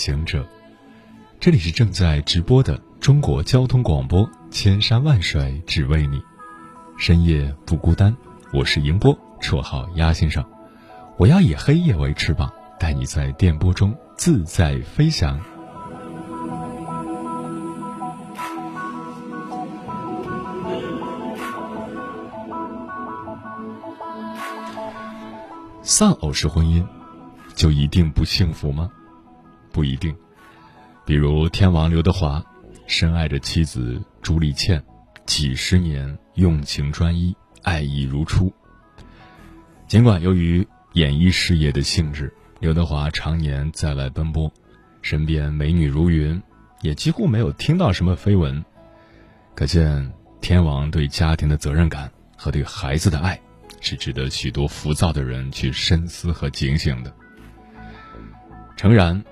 行者，这里是正在直播的中国交通广播，千山万水只为你，深夜不孤单。我是迎波，绰号鸭先生。我要以黑夜为翅膀，带你在电波中自在飞翔。丧偶式婚姻，就一定不幸福吗？不一定，比如天王刘德华，深爱着妻子朱丽倩，几十年用情专一，爱意如初。尽管由于演艺事业的性质，刘德华常年在外奔波，身边美女如云，也几乎没有听到什么绯闻。可见天王对家庭的责任感和对孩子的爱，是值得许多浮躁的人去深思和警醒的。诚然。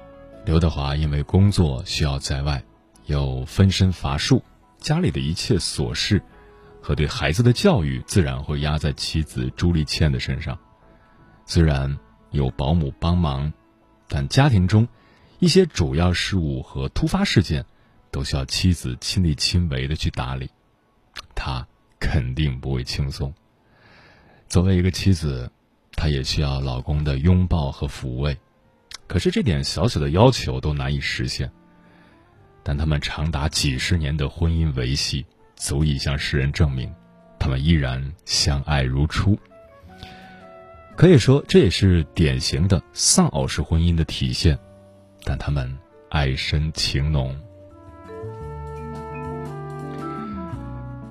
刘德华因为工作需要在外，又分身乏术，家里的一切琐事和对孩子的教育自然会压在妻子朱丽倩的身上。虽然有保姆帮忙，但家庭中一些主要事务和突发事件都需要妻子亲力亲为的去打理，他肯定不会轻松。作为一个妻子，她也需要老公的拥抱和抚慰。可是这点小小的要求都难以实现，但他们长达几十年的婚姻维系，足以向世人证明，他们依然相爱如初。可以说，这也是典型的丧偶式婚姻的体现，但他们爱深情浓。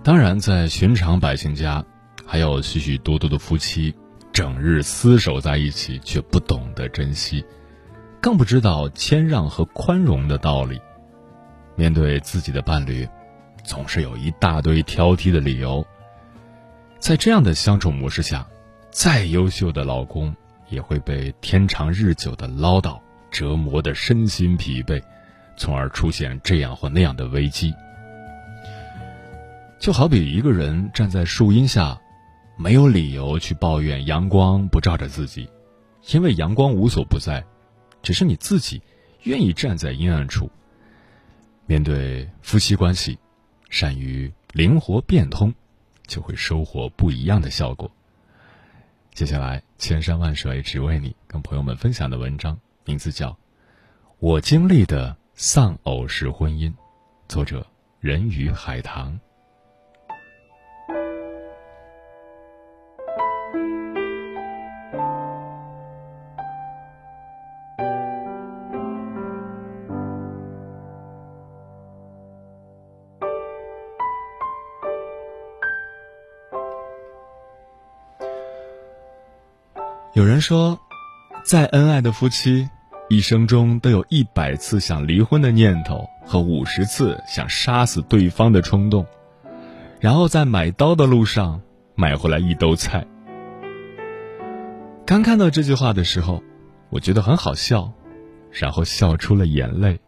当然，在寻常百姓家，还有许许多多的夫妻，整日厮守在一起，却不懂得珍惜。更不知道谦让和宽容的道理，面对自己的伴侣，总是有一大堆挑剔的理由。在这样的相处模式下，再优秀的老公也会被天长日久的唠叨折磨的身心疲惫，从而出现这样或那样的危机。就好比一个人站在树荫下，没有理由去抱怨阳光不照着自己，因为阳光无所不在。只是你自己愿意站在阴暗处，面对夫妻关系，善于灵活变通，就会收获不一样的效果。接下来，千山万水只为你，跟朋友们分享的文章名字叫《我经历的丧偶式婚姻》，作者人鱼海棠。有人说，再恩爱的夫妻，一生中都有一百次想离婚的念头和五十次想杀死对方的冲动，然后在买刀的路上买回来一兜菜。刚看到这句话的时候，我觉得很好笑，然后笑出了眼泪。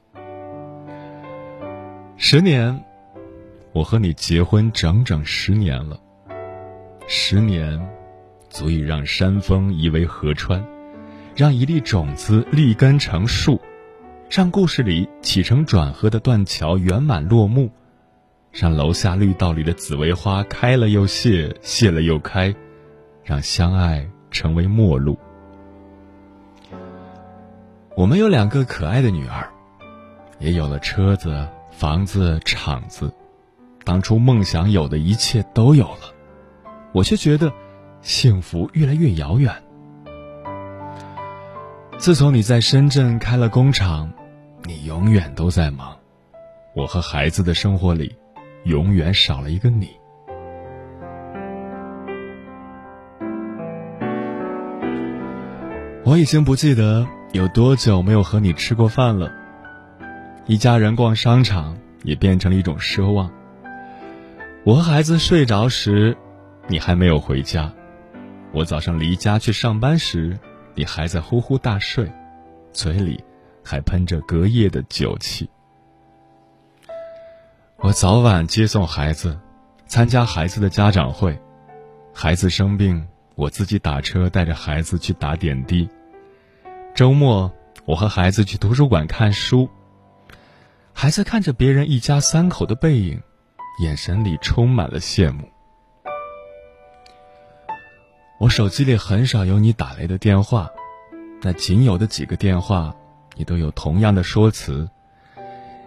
十年，我和你结婚整整十年了，十年。足以让山峰夷为河川，让一粒种子立根成树，让故事里起承转合的断桥圆满落幕，让楼下绿道里的紫薇花开了又谢，谢了又开，让相爱成为陌路。我们有两个可爱的女儿，也有了车子、房子、厂子，当初梦想有的一切都有了，我却觉得幸福越来越遥远。自从你在深圳开了工厂，你永远都在忙，我和孩子的生活里，永远少了一个你。我已经不记得有多久没有和你吃过饭了。一家人逛商场也变成了一种奢望。我和孩子睡着时，你还没有回家；我早上离家去上班时，你还在呼呼大睡，嘴里还喷着隔夜的酒气。我早晚接送孩子，参加孩子的家长会，孩子生病，我自己打车带着孩子去打点滴。周末，我和孩子去图书馆看书。孩子看着别人一家三口的背影，眼神里充满了羡慕。我手机里很少有你打来的电话，那仅有的几个电话，你都有同样的说辞：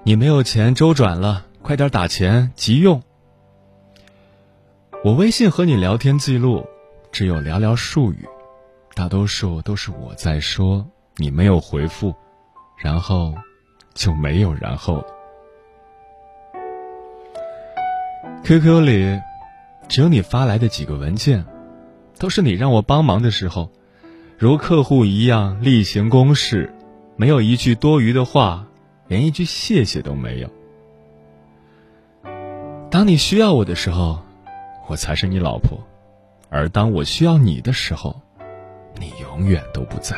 你没有钱周转了，快点打钱，急用。我微信和你聊天记录，只有寥寥数语，大多数都是我在说。你没有回复，然后就没有然后了。QQ 里只有你发来的几个文件，都是你让我帮忙的时候，如客户一样例行公事，没有一句多余的话，连一句谢谢都没有。当你需要我的时候，我才是你老婆；而当我需要你的时候，你永远都不在。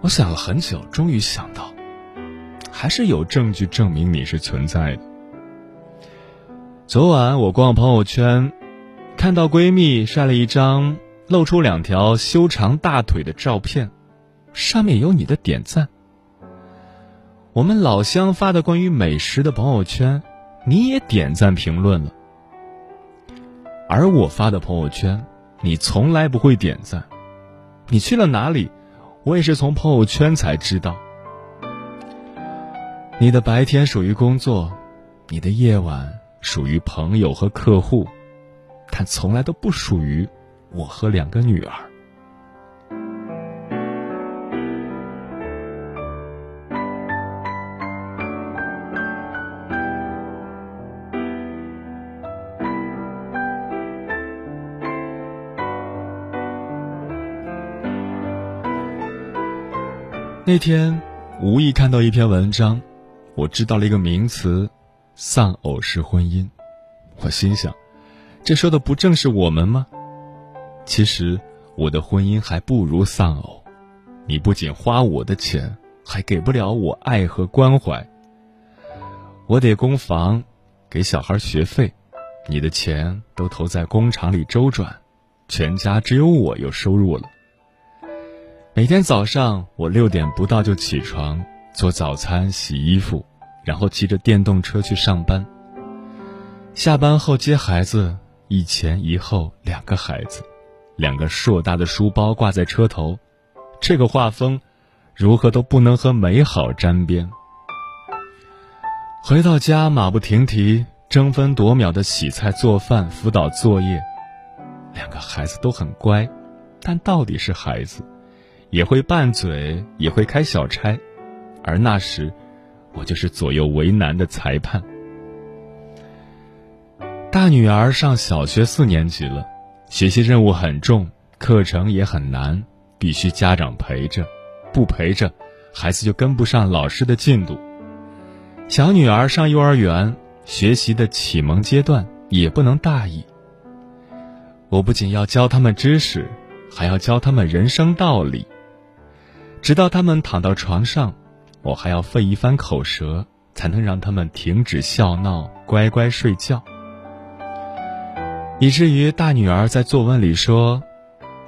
我想了很久，终于想到，还是有证据证明你是存在的。昨晚我逛朋友圈，看到闺蜜晒了一张露出两条修长大腿的照片，上面有你的点赞。我们老乡发的关于美食的朋友圈，你也点赞评论了。而我发的朋友圈，你从来不会点赞。你去了哪里？我也是从朋友圈才知道，你的白天属于工作，你的夜晚属于朋友和客户，但从来都不属于我和两个女儿。那天无意看到一篇文章，我知道了一个名词“丧偶式婚姻”。我心想，这说的不正是我们吗？其实我的婚姻还不如丧偶。你不仅花我的钱，还给不了我爱和关怀。我得供房，给小孩学费，你的钱都投在工厂里周转，全家只有我有收入了。每天早上，我六点不到就起床做早餐、洗衣服，然后骑着电动车去上班。下班后接孩子，一前一后两个孩子，两个硕大的书包挂在车头，这个画风，如何都不能和美好沾边。回到家，马不停蹄、争分夺秒的洗菜、做饭、辅导作业，两个孩子都很乖，但到底是孩子。也会拌嘴，也会开小差，而那时，我就是左右为难的裁判。大女儿上小学四年级了，学习任务很重，课程也很难，必须家长陪着，不陪着，孩子就跟不上老师的进度。小女儿上幼儿园，学习的启蒙阶段，也不能大意。我不仅要教他们知识，还要教他们人生道理。直到他们躺到床上，我还要费一番口舌，才能让他们停止笑闹，乖乖睡觉。以至于大女儿在作文里说：“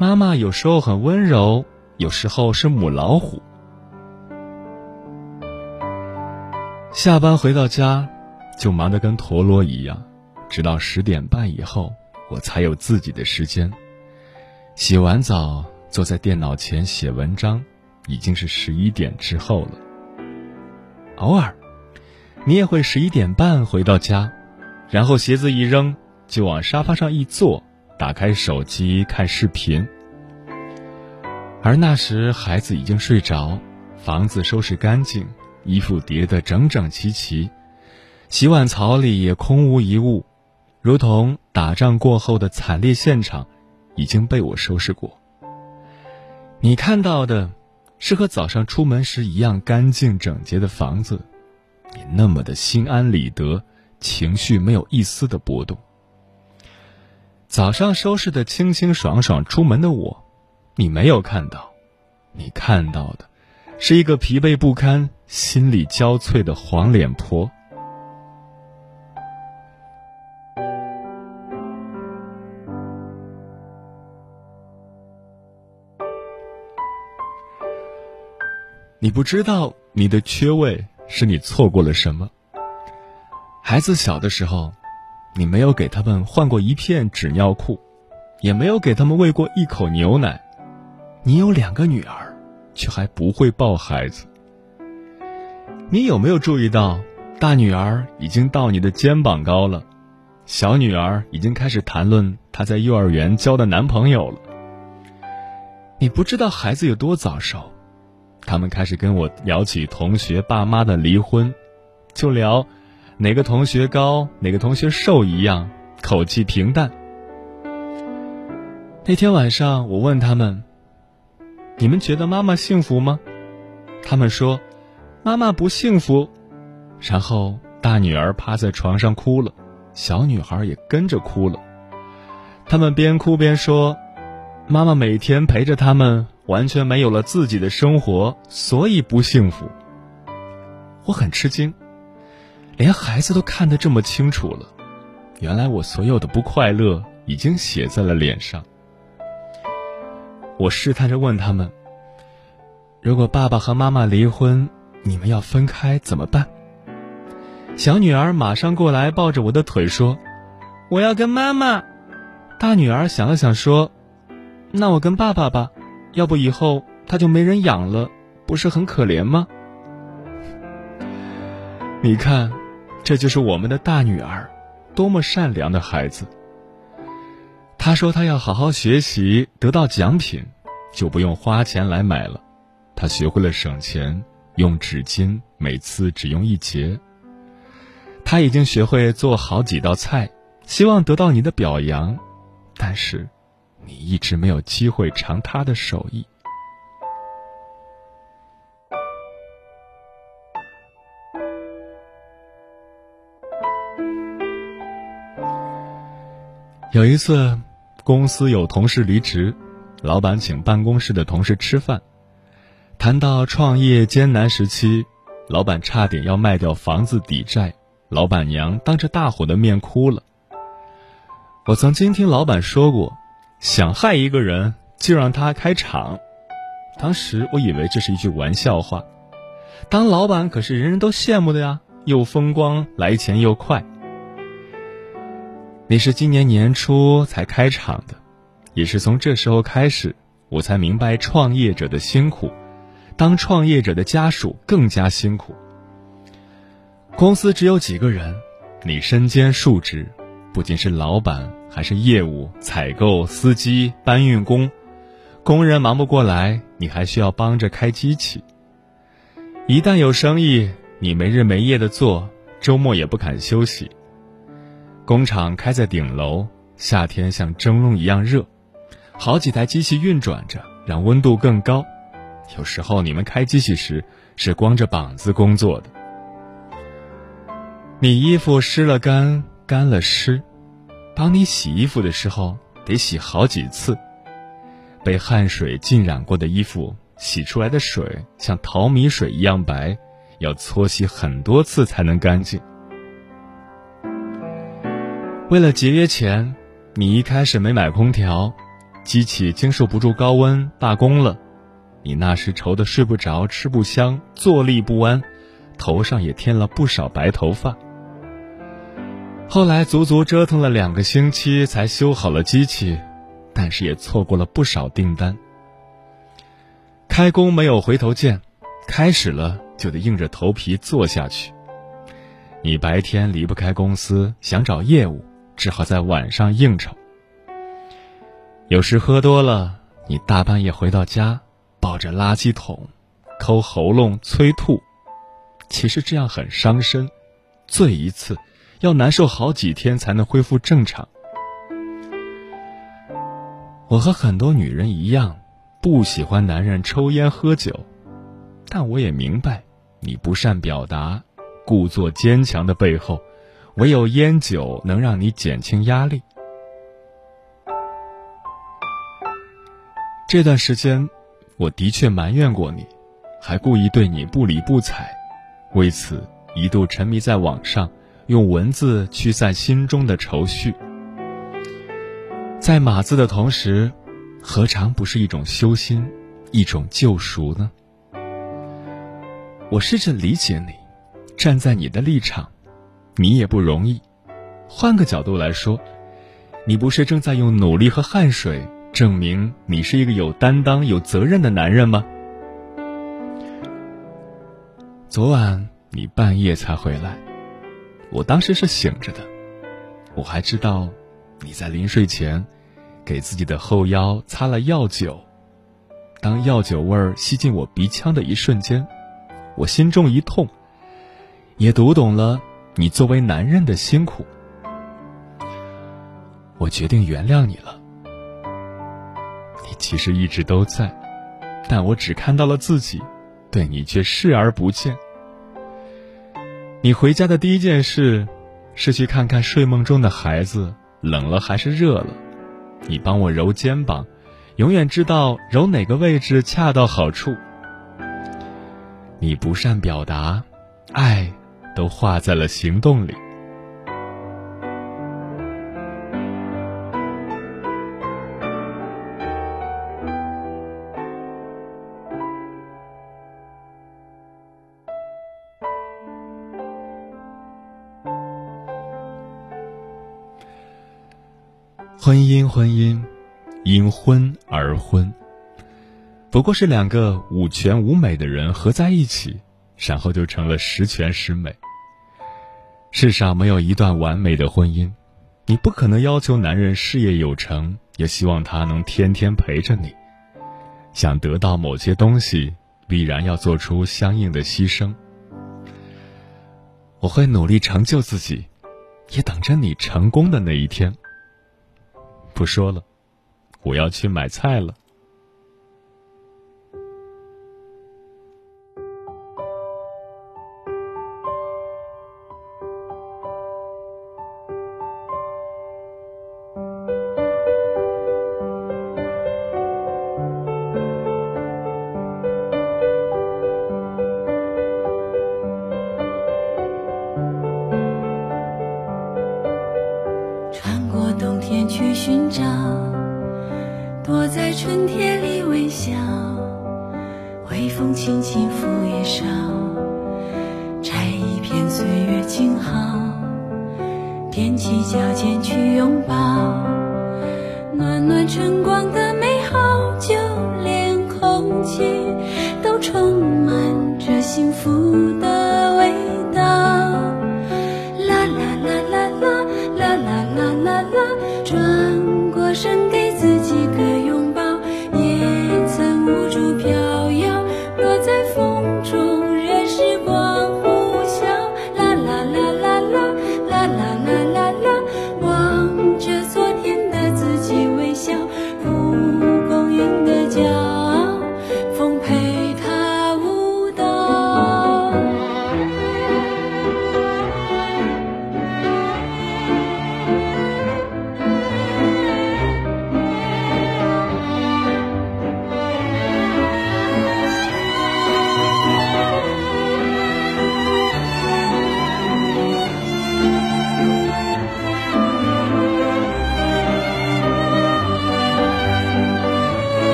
妈妈有时候很温柔，有时候是母老虎。”下班回到家，就忙得跟陀螺一样，直到十点半以后，我才有自己的时间。洗完澡，坐在电脑前写文章，已经是十一点之后了。偶尔，你也会十一点半回到家，然后鞋子一扔，就往沙发上一坐，打开手机看视频。而那时，孩子已经睡着，房子收拾干净，衣服叠得整整齐齐，洗碗槽里也空无一物，如同打仗过后的惨烈现场。已经被我收拾过。你看到的，是和早上出门时一样干净整洁的房子，你那么的心安理得，情绪没有一丝的波动。早上收拾的清清爽爽出门的我，你没有看到，你看到的，是一个疲惫不堪、心力交瘁的黄脸婆。你不知道你的缺位是你错过了什么。孩子小的时候，你没有给他们换过一片纸尿裤，也没有给他们喂过一口牛奶。你有两个女儿，却还不会抱孩子。你有没有注意到，大女儿已经到你的肩膀高了，小女儿已经开始谈论她在幼儿园交的男朋友了。你不知道孩子有多早熟。他们开始跟我聊起同学爸妈的离婚，就聊哪个同学高，哪个同学瘦一样，口气平淡。那天晚上，我问他们：“你们觉得妈妈幸福吗？”他们说：“妈妈不幸福。”然后大女儿趴在床上哭了，小女孩也跟着哭了。他们边哭边说：“妈妈每天陪着他们。”完全没有了自己的生活，所以不幸福。我很吃惊，连孩子都看得这么清楚了。原来我所有的不快乐已经写在了脸上。我试探着问他们：“如果爸爸和妈妈离婚，你们要分开怎么办？”小女儿马上过来抱着我的腿说：“我要跟妈妈。”大女儿想了想说：“那我跟爸爸吧。”要不以后他就没人养了，不是很可怜吗？你看，这就是我们的大女儿，多么善良的孩子。她说她要好好学习，得到奖品，就不用花钱来买了。她学会了省钱，用纸巾每次只用一节。她已经学会做好几道菜，希望得到你的表扬，但是。你一直没有机会尝他的手艺。有一次，公司有同事离职，老板请办公室的同事吃饭，谈到创业艰难时期，老板差点要卖掉房子抵债，老板娘当着大伙的面哭了。我曾经听老板说过。想害一个人，就让他开厂。当时我以为这是一句玩笑话，当老板可是人人都羡慕的呀，又风光，来钱又快。你是今年年初才开厂的，也是从这时候开始，我才明白创业者的辛苦，当创业者的家属更加辛苦。公司只有几个人，你身兼数职，不仅是老板。还是业务、采购、司机、搬运工，工人忙不过来，你还需要帮着开机器。一旦有生意，你没日没夜的做，周末也不肯休息。工厂开在顶楼，夏天像蒸笼一样热，好几台机器运转着，让温度更高。有时候你们开机器时是光着膀子工作的，你衣服湿了干，干了湿。当你洗衣服的时候，得洗好几次。被汗水浸染过的衣服，洗出来的水像淘米水一样白，要搓洗很多次才能干净。为了节约钱，你一开始没买空调，机器经受不住高温罢工了，你那时愁得睡不着、吃不香、坐立不安，头上也添了不少白头发。后来足足折腾了两个星期才修好了机器，但是也错过了不少订单。开工没有回头箭，开始了就得硬着头皮做下去。你白天离不开公司，想找业务，只好在晚上应酬。有时喝多了，你大半夜回到家，抱着垃圾桶，抠喉咙催吐。其实这样很伤身，醉一次，要难受好几天才能恢复正常。我和很多女人一样，不喜欢男人抽烟喝酒，但我也明白，你不善表达。故作坚强的背后，唯有烟酒能让你减轻压力。这段时间，我的确埋怨过你，还故意对你不理不睬，为此一度沉迷在网上，用文字驱散心中的愁绪。在码字的同时，何尝不是一种修心，一种救赎呢？我试着理解你。站在你的立场，你也不容易。换个角度来说，你不是正在用努力和汗水证明你是一个有担当、有责任的男人吗？昨晚你半夜才回来，我当时是醒着的。我还知道你在临睡前给自己的后腰擦了药酒。当药酒味儿吸进我鼻腔的一瞬间，我心中一痛。也读懂了你作为男人的辛苦，我决定原谅你了。你其实一直都在，但我只看到了自己，对你却视而不见。你回家的第一件事，是去看看睡梦中的孩子冷了还是热了。你帮我揉肩膀，永远知道揉哪个位置恰到好处。你不善表达，爱。都化在了行动里。婚姻，婚姻，因婚而婚，不过是两个五全五美的人合在一起。然后就成了十全十美。世上没有一段完美的婚姻，你不可能要求男人事业有成，也希望他能天天陪着你。想得到某些东西，必然要做出相应的牺牲。我会努力成就自己，也等着你成功的那一天。不说了，我要去买菜了。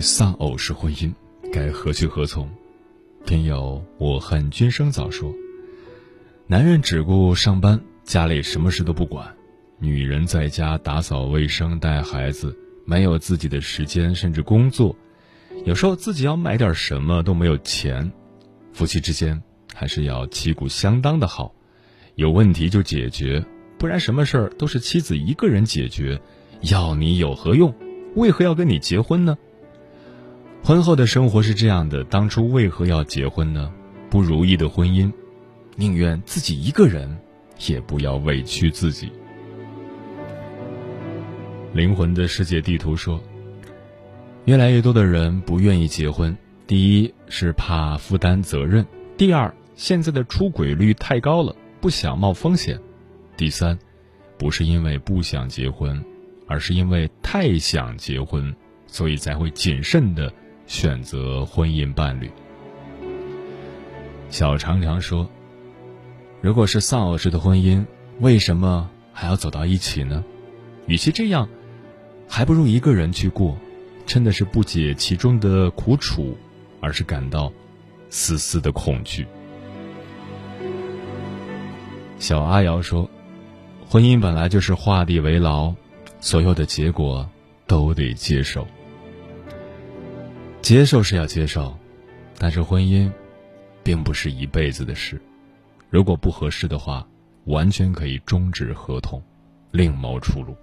丧偶式婚姻，该何去何从？听友我恨君生早说，男人只顾上班，家里什么事都不管。女人在家打扫卫生、带孩子，没有自己的时间，甚至工作。有时候自己要买点什么都没有钱。夫妻之间还是要旗鼓相当的好，有问题就解决，不然什么事儿都是妻子一个人解决，要你有何用？为何要跟你结婚呢？婚后的生活是这样的，当初为何要结婚呢？不如意的婚姻，宁愿自己一个人，也不要委屈自己。灵魂的世界地图说，越来越多的人不愿意结婚。第一是怕负担责任，第二现在的出轨率太高了，不想冒风险。第三，不是因为不想结婚，而是因为太想结婚，所以才会谨慎的选择婚姻伴侣。小常常说，如果是丧偶式的婚姻，为什么还要走到一起呢？与其这样。还不如一个人去过，真的是不解其中的苦楚，而是感到丝丝的恐惧。小阿瑶说：“婚姻本来就是画地为牢，所有的结果都得接受。接受是要接受，但是婚姻并不是一辈子的事。如果不合适的话，完全可以终止合同，另谋出路。”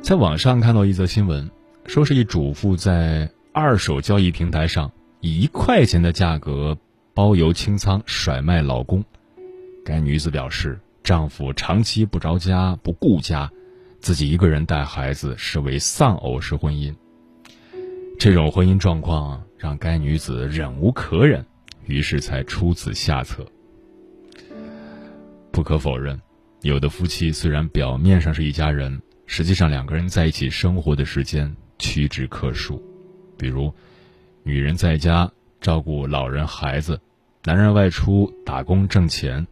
在网上看到一则新闻，说是一主妇在二手交易平台上以一块钱的价格包邮清仓甩卖老公。该女子表示，丈夫长期不着家不顾家，自己一个人带孩子，视为丧偶式婚姻。这种婚姻状况让该女子忍无可忍，于是才出此下策。不可否认，有的夫妻虽然表面上是一家人。实际上，两个人在一起生活的时间屈指可数。比如，女人在家照顾老人孩子，男人外出打工挣钱，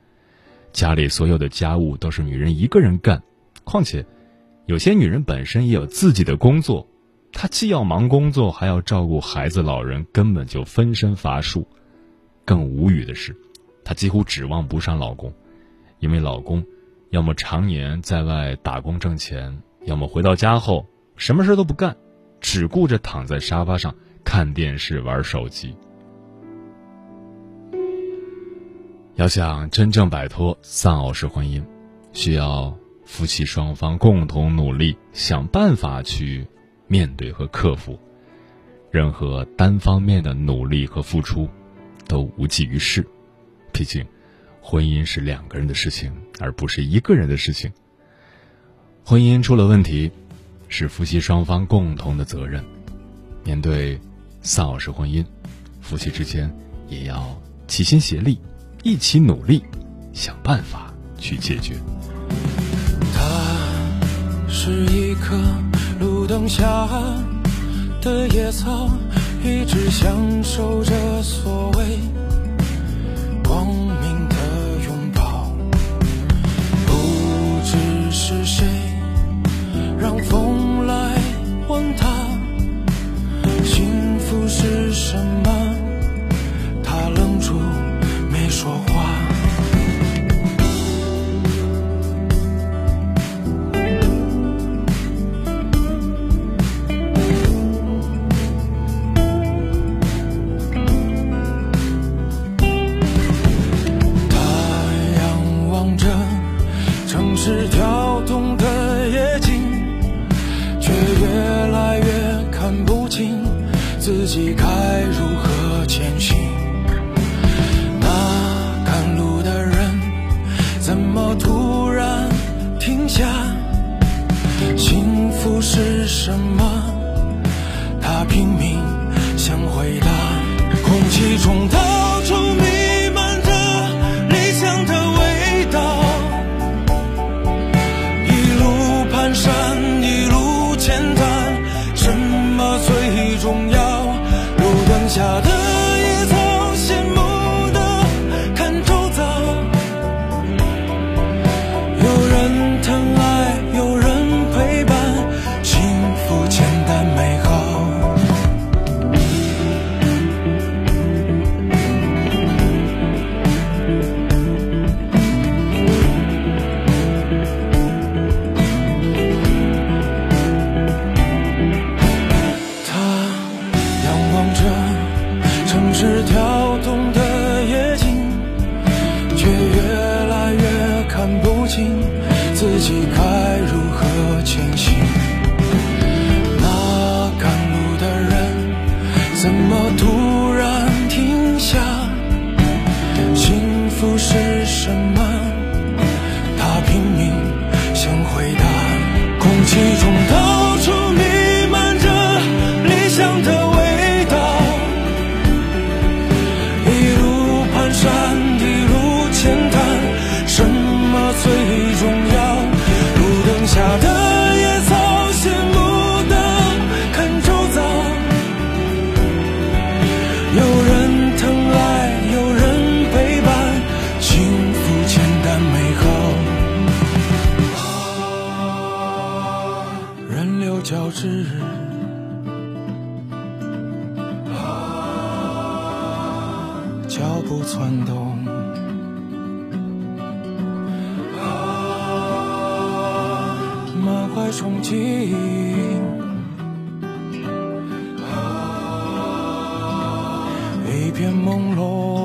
家里所有的家务都是女人一个人干。况且，有些女人本身也有自己的工作，她既要忙工作，还要照顾孩子、老人，根本就分身乏术。更无语的是，她几乎指望不上老公，因为老公要么常年在外打工挣钱。要么回到家后什么事都不干，只顾着躺在沙发上看电视、玩手机。要想真正摆脱丧偶式婚姻，需要夫妻双方共同努力想办法去面对和克服任。何单方面的努力和付出都无济于事毕竟婚姻是两个人的事情而不是一个人的事情。婚姻出了问题是夫妻双方共同的责任。面对丧偶式婚姻夫妻之间也要齐心协力一起努力想办法去解决。是一颗路灯下的野草一直享受着所谓怎么突满怀憧憬？啊一片朦胧。